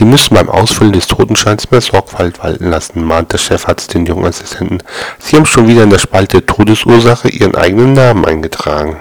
Sie müssen beim Ausfüllen des Totenscheins mehr Sorgfalt walten lassen, mahnt der Chefarzt den jungen Assistenten. Sie haben schon wieder in der Spalte Todesursache Ihren eigenen Namen eingetragen.